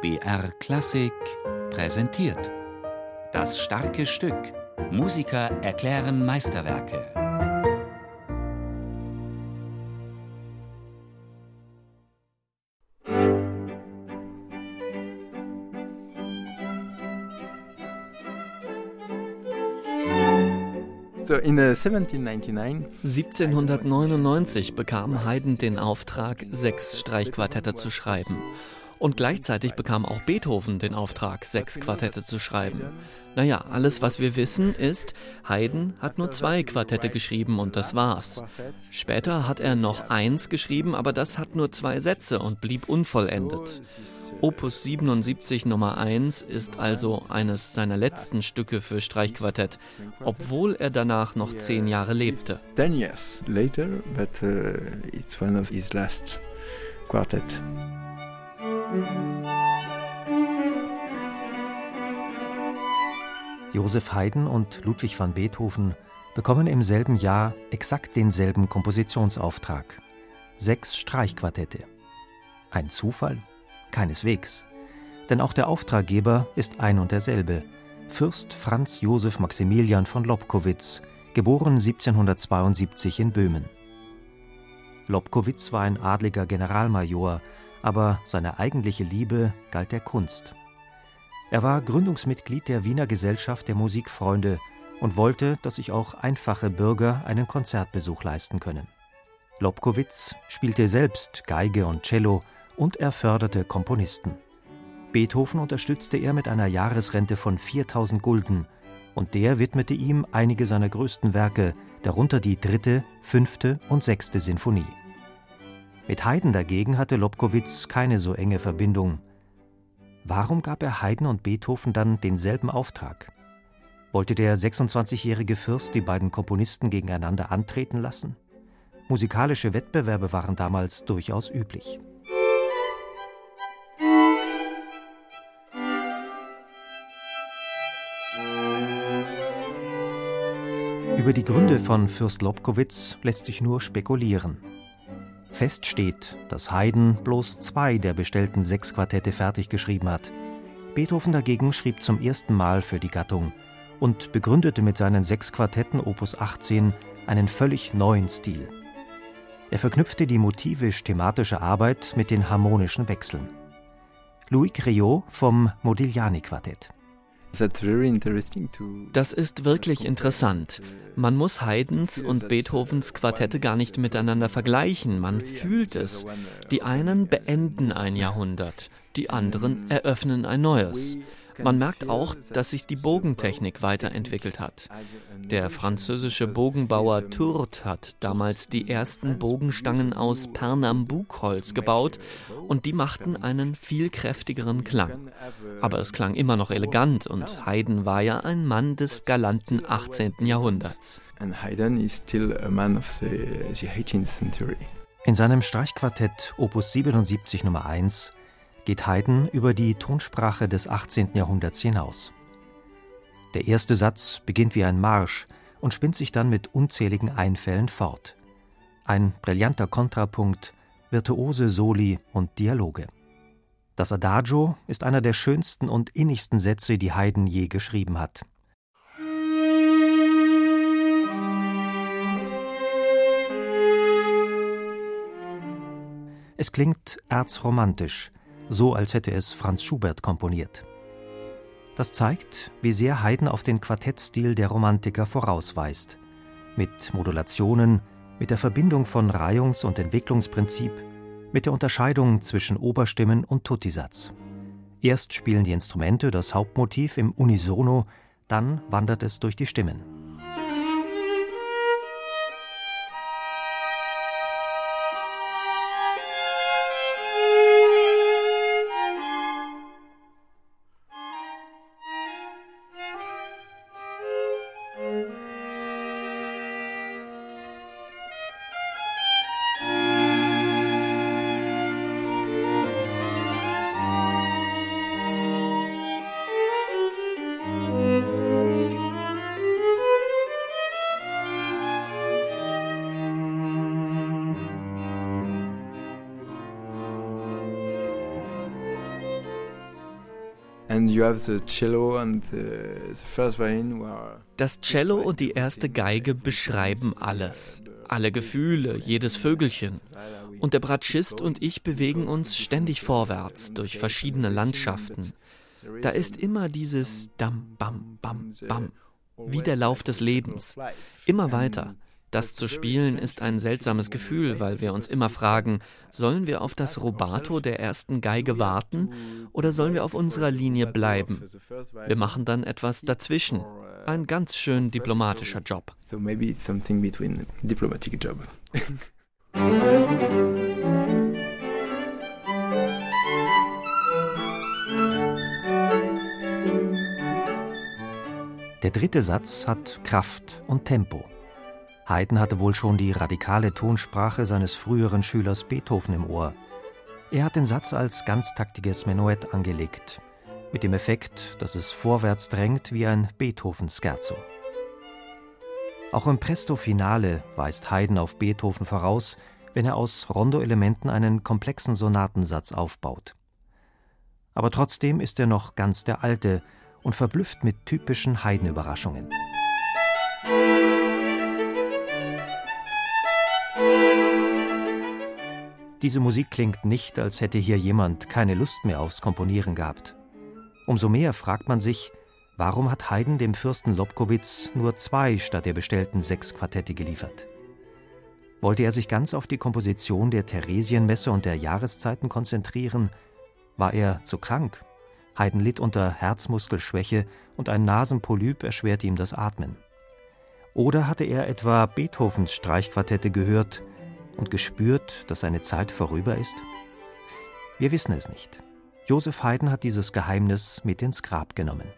BR Klassik präsentiert. Das starke Stück. Musiker erklären Meisterwerke. So in 1799 bekam Haydn den Auftrag, sechs Streichquartette zu schreiben. Und gleichzeitig bekam auch Beethoven den Auftrag, sechs Quartette zu schreiben. Naja, alles, was wir wissen, ist, Haydn hat nur zwei Quartette geschrieben und das war's. Später hat er noch eins geschrieben, aber das hat nur zwei Sätze und blieb unvollendet. Opus 77 Nummer 1 ist also eines seiner letzten Stücke für Streichquartett, obwohl er danach noch zehn Jahre lebte. Later, but uh, it's one of his last quartet. Joseph Haydn und Ludwig van Beethoven bekommen im selben Jahr exakt denselben Kompositionsauftrag. Sechs Streichquartette. Ein Zufall? Keineswegs. Denn auch der Auftraggeber ist ein und derselbe. Fürst Franz Josef Maximilian von Lobkowitz, geboren 1772 in Böhmen. Lobkowitz war ein adliger Generalmajor, aber seine eigentliche Liebe galt der Kunst. Er war Gründungsmitglied der Wiener Gesellschaft der Musikfreunde und wollte, dass sich auch einfache Bürger einen Konzertbesuch leisten können. Lobkowitz spielte selbst Geige und Cello und er förderte Komponisten. Beethoven unterstützte er mit einer Jahresrente von 4000 Gulden und der widmete ihm einige seiner größten Werke, darunter die dritte, fünfte und sechste Sinfonie. Mit Haydn dagegen hatte Lobkowitz keine so enge Verbindung. Warum gab er Haydn und Beethoven dann denselben Auftrag? Wollte der 26-jährige Fürst die beiden Komponisten gegeneinander antreten lassen? Musikalische Wettbewerbe waren damals durchaus üblich. Über die Gründe von Fürst Lobkowitz lässt sich nur spekulieren. Fest steht, dass Haydn bloß zwei der bestellten sechs Quartette fertig geschrieben hat. Beethoven dagegen schrieb zum ersten Mal für die Gattung und begründete mit seinen sechs Quartetten Opus 18 einen völlig neuen Stil. Er verknüpfte die motivisch-thematische Arbeit mit den harmonischen Wechseln. Louis Criot vom Modigliani-Quartett. Das ist wirklich interessant. Man muss Haydns und Beethovens Quartette gar nicht miteinander vergleichen, man fühlt es. Die einen beenden ein Jahrhundert, die anderen eröffnen ein neues. Man merkt auch, dass sich die Bogentechnik weiterentwickelt hat. Der französische Bogenbauer Tourt hat damals die ersten Bogenstangen aus Pernambukholz gebaut und die machten einen viel kräftigeren Klang. Aber es klang immer noch elegant und Haydn war ja ein Mann des galanten 18. Jahrhunderts. In seinem Streichquartett Opus 77 Nummer 1 geht Haydn über die Tonsprache des 18. Jahrhunderts hinaus. Der erste Satz beginnt wie ein Marsch und spinnt sich dann mit unzähligen Einfällen fort. Ein brillanter Kontrapunkt, virtuose Soli und Dialoge. Das Adagio ist einer der schönsten und innigsten Sätze, die Haydn je geschrieben hat. Es klingt erzromantisch, so als hätte es Franz Schubert komponiert. Das zeigt, wie sehr Haydn auf den Quartettstil der Romantiker vorausweist. Mit Modulationen, mit der Verbindung von Reihungs- und Entwicklungsprinzip, mit der Unterscheidung zwischen Oberstimmen und Tuttisatz. Erst spielen die Instrumente das Hauptmotiv im Unisono, dann wandert es durch die Stimmen. Das Cello und die erste Geige beschreiben alles, alle Gefühle, jedes Vögelchen. Und der Bratschist und ich bewegen uns ständig vorwärts durch verschiedene Landschaften. Da ist immer dieses Dam, Bam, Bam, Bam, wie der Lauf des Lebens. Immer weiter. Das zu spielen ist ein seltsames Gefühl, weil wir uns immer fragen, sollen wir auf das Rubato der ersten Geige warten oder sollen wir auf unserer Linie bleiben? Wir machen dann etwas dazwischen. Ein ganz schön diplomatischer Job. So maybe something between diplomatic job. Der dritte Satz hat Kraft und Tempo. Haydn hatte wohl schon die radikale Tonsprache seines früheren Schülers Beethoven im Ohr. Er hat den Satz als ganztaktiges Menuett angelegt, mit dem Effekt, dass es vorwärts drängt wie ein Beethoven-Scherzo. Auch im Presto Finale weist Haydn auf Beethoven voraus, wenn er aus Rondo-Elementen einen komplexen Sonatensatz aufbaut. Aber trotzdem ist er noch ganz der Alte und verblüfft mit typischen Haydn-Überraschungen. Diese Musik klingt nicht, als hätte hier jemand keine Lust mehr aufs Komponieren gehabt. Umso mehr fragt man sich, warum hat Haydn dem Fürsten Lobkowitz nur zwei statt der bestellten sechs Quartette geliefert? Wollte er sich ganz auf die Komposition der Theresienmesse und der Jahreszeiten konzentrieren? War er zu krank? Haydn litt unter Herzmuskelschwäche und ein Nasenpolyp erschwerte ihm das Atmen. Oder hatte er etwa Beethovens Streichquartette gehört und gespürt, dass seine Zeit vorüber ist? Wir wissen es nicht. Joseph Haydn hat dieses Geheimnis mit ins Grab genommen.